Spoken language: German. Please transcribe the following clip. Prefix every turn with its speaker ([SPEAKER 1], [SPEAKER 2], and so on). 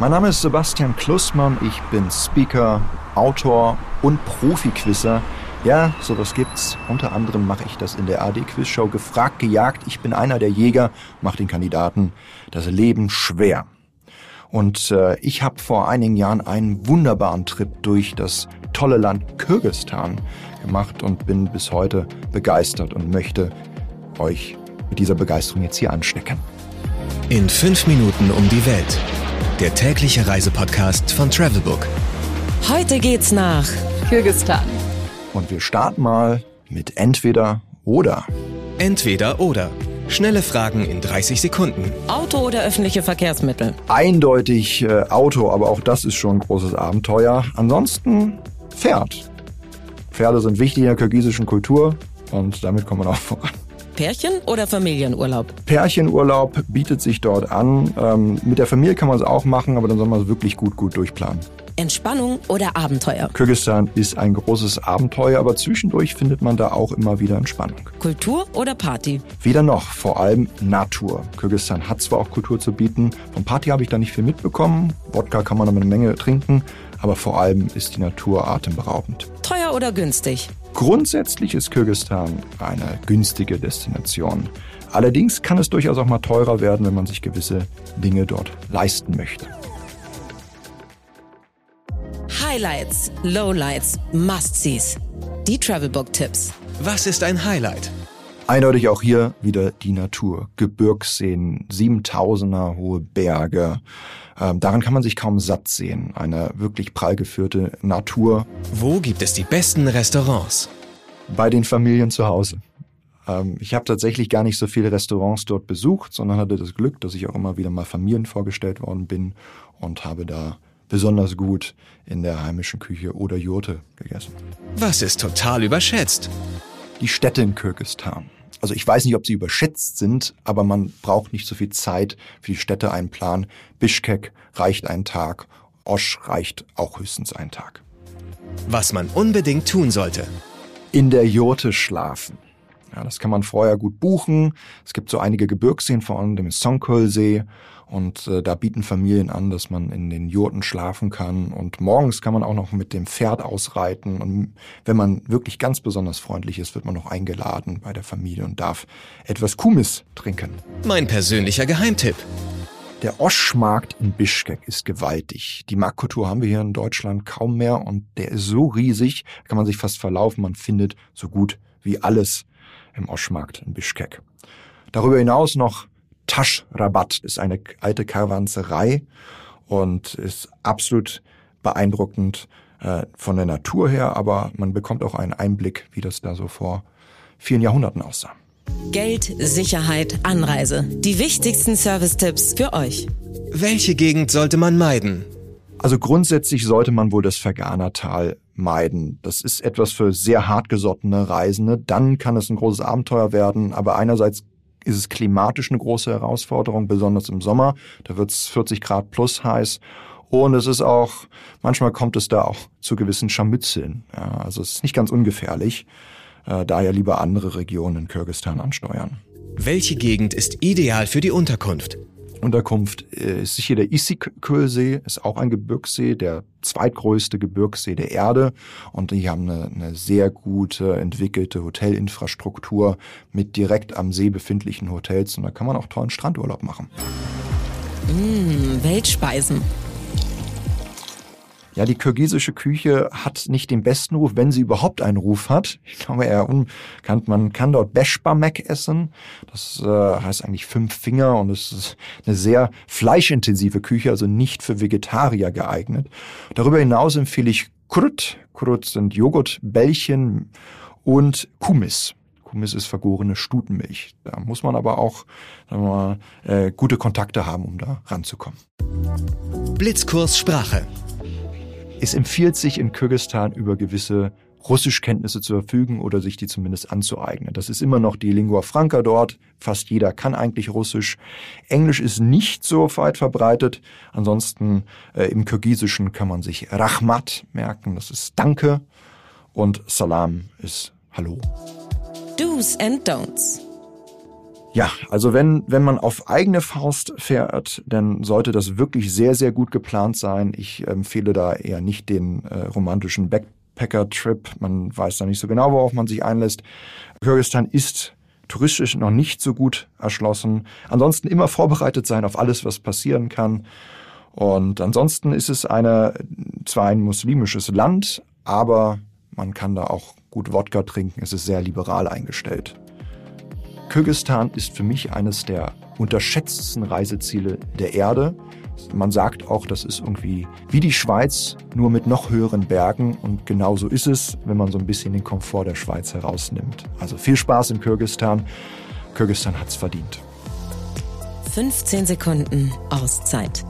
[SPEAKER 1] Mein Name ist Sebastian Klussmann, ich bin Speaker, Autor und Profi-Quizzer. Ja, sowas gibt's. Unter anderem mache ich das in der AD-Quizshow Gefragt, gejagt. Ich bin einer der Jäger, mache den Kandidaten das Leben schwer. Und äh, ich habe vor einigen Jahren einen wunderbaren Trip durch das tolle Land Kirgistan gemacht und bin bis heute begeistert und möchte euch mit dieser Begeisterung jetzt hier anstecken.
[SPEAKER 2] In fünf Minuten um die Welt. Der tägliche Reisepodcast von Travelbook.
[SPEAKER 3] Heute geht's nach Kirgistan.
[SPEAKER 1] Und wir starten mal mit entweder oder.
[SPEAKER 2] Entweder oder. Schnelle Fragen in 30 Sekunden.
[SPEAKER 3] Auto oder öffentliche Verkehrsmittel?
[SPEAKER 1] Eindeutig äh, Auto, aber auch das ist schon ein großes Abenteuer. Ansonsten Pferd. Pferde sind wichtig in der kirgisischen Kultur und damit kommt man auch voran.
[SPEAKER 3] Pärchen oder Familienurlaub?
[SPEAKER 1] Pärchenurlaub bietet sich dort an. Ähm, mit der Familie kann man es auch machen, aber dann soll man es wirklich gut, gut durchplanen.
[SPEAKER 3] Entspannung oder Abenteuer?
[SPEAKER 1] Kirgisistan ist ein großes Abenteuer, aber zwischendurch findet man da auch immer wieder Entspannung.
[SPEAKER 3] Kultur oder Party?
[SPEAKER 1] Weder noch, vor allem Natur. Kirgisistan hat zwar auch Kultur zu bieten, von Party habe ich da nicht viel mitbekommen. Wodka kann man aber eine Menge trinken, aber vor allem ist die Natur atemberaubend.
[SPEAKER 3] Teuer oder günstig?
[SPEAKER 1] Grundsätzlich ist Kirgisistan eine günstige Destination. Allerdings kann es durchaus auch mal teurer werden, wenn man sich gewisse Dinge dort leisten möchte.
[SPEAKER 3] Highlights, Lowlights, Must-Sees. Die Travelbook-Tipps.
[SPEAKER 2] Was ist ein Highlight?
[SPEAKER 1] Eindeutig auch hier wieder die Natur. Gebirgsseen, 7000er hohe Berge. Ähm, daran kann man sich kaum satt sehen. Eine wirklich prall geführte Natur.
[SPEAKER 2] Wo gibt es die besten Restaurants?
[SPEAKER 1] Bei den Familien zu Hause. Ähm, ich habe tatsächlich gar nicht so viele Restaurants dort besucht, sondern hatte das Glück, dass ich auch immer wieder mal Familien vorgestellt worden bin und habe da besonders gut in der heimischen Küche oder Jurte gegessen.
[SPEAKER 2] Was ist total überschätzt?
[SPEAKER 1] Die Städte in Kirgistan. Also ich weiß nicht, ob sie überschätzt sind, aber man braucht nicht so viel Zeit für die Städte einen Plan. Bischkek reicht ein Tag, Osch reicht auch höchstens ein Tag.
[SPEAKER 2] Was man unbedingt tun sollte.
[SPEAKER 1] In der Jurte schlafen. Ja, das kann man vorher gut buchen. Es gibt so einige Gebirgsseen, vor allem dem Songkol-See. Und äh, da bieten Familien an, dass man in den Jurten schlafen kann. Und morgens kann man auch noch mit dem Pferd ausreiten. Und wenn man wirklich ganz besonders freundlich ist, wird man noch eingeladen bei der Familie und darf etwas Kumis trinken.
[SPEAKER 2] Mein persönlicher Geheimtipp.
[SPEAKER 1] Der Oschmarkt in Bischkek ist gewaltig. Die Marktkultur haben wir hier in Deutschland kaum mehr und der ist so riesig, kann man sich fast verlaufen. Man findet so gut wie alles im Oschmarkt in Bischkek. Darüber hinaus noch Taschrabatt, ist eine alte Karawanserei und ist absolut beeindruckend äh, von der Natur her, aber man bekommt auch einen Einblick, wie das da so vor vielen Jahrhunderten aussah.
[SPEAKER 3] Geld, Sicherheit, Anreise. Die wichtigsten Service-Tipps für euch.
[SPEAKER 2] Welche Gegend sollte man meiden?
[SPEAKER 1] Also grundsätzlich sollte man wohl das Fergana-Tal meiden. Das ist etwas für sehr hartgesottene Reisende. Dann kann es ein großes Abenteuer werden, aber einerseits ist es klimatisch eine große Herausforderung, besonders im Sommer. Da wird es 40 Grad plus heiß. Und es ist auch, manchmal kommt es da auch zu gewissen Scharmützeln. Ja, also es ist nicht ganz ungefährlich. Äh, daher lieber andere Regionen in Kirgistan ansteuern.
[SPEAKER 2] Welche Gegend ist ideal für die Unterkunft?
[SPEAKER 1] Unterkunft äh, ist sicher der Issyk-See, ist auch ein Gebirgssee, der zweitgrößte Gebirgssee der Erde. Und die haben eine, eine sehr gute entwickelte Hotelinfrastruktur mit direkt am See befindlichen Hotels. Und da kann man auch tollen Strandurlaub machen.
[SPEAKER 3] Mmh, Weltspeisen.
[SPEAKER 1] Ja, die kirgisische Küche hat nicht den besten Ruf, wenn sie überhaupt einen Ruf hat. Ich glaube eher unkannt. Man kann dort Beshbamek essen. Das äh, heißt eigentlich fünf Finger und es ist eine sehr fleischintensive Küche, also nicht für Vegetarier geeignet. Darüber hinaus empfehle ich Kurut. Kurut sind Joghurtbällchen und Kumis. Kumis ist vergorene Stutenmilch. Da muss man aber auch sagen wir mal, äh, gute Kontakte haben, um da ranzukommen.
[SPEAKER 2] Blitzkurs Sprache.
[SPEAKER 1] Es empfiehlt sich in Kirgistan über gewisse Russischkenntnisse zu verfügen oder sich die zumindest anzueignen. Das ist immer noch die Lingua Franca dort. Fast jeder kann eigentlich Russisch. Englisch ist nicht so weit verbreitet. Ansonsten äh, im Kirgisischen kann man sich Rahmat merken, das ist Danke. Und Salam ist Hallo.
[SPEAKER 3] Do's and Don'ts.
[SPEAKER 1] Ja, also wenn, wenn man auf eigene Faust fährt, dann sollte das wirklich sehr, sehr gut geplant sein. Ich empfehle da eher nicht den äh, romantischen Backpacker-Trip. Man weiß da nicht so genau, worauf man sich einlässt. Kyrgyzstan ist touristisch noch nicht so gut erschlossen. Ansonsten immer vorbereitet sein auf alles, was passieren kann. Und ansonsten ist es eine, zwar ein muslimisches Land, aber man kann da auch gut Wodka trinken. Es ist sehr liberal eingestellt. Kirgistan ist für mich eines der unterschätztesten Reiseziele der Erde. Man sagt auch, das ist irgendwie wie die Schweiz, nur mit noch höheren Bergen. Und genauso ist es, wenn man so ein bisschen den Komfort der Schweiz herausnimmt. Also viel Spaß in Kirgistan. Kirgistan hat's verdient.
[SPEAKER 3] 15 Sekunden Auszeit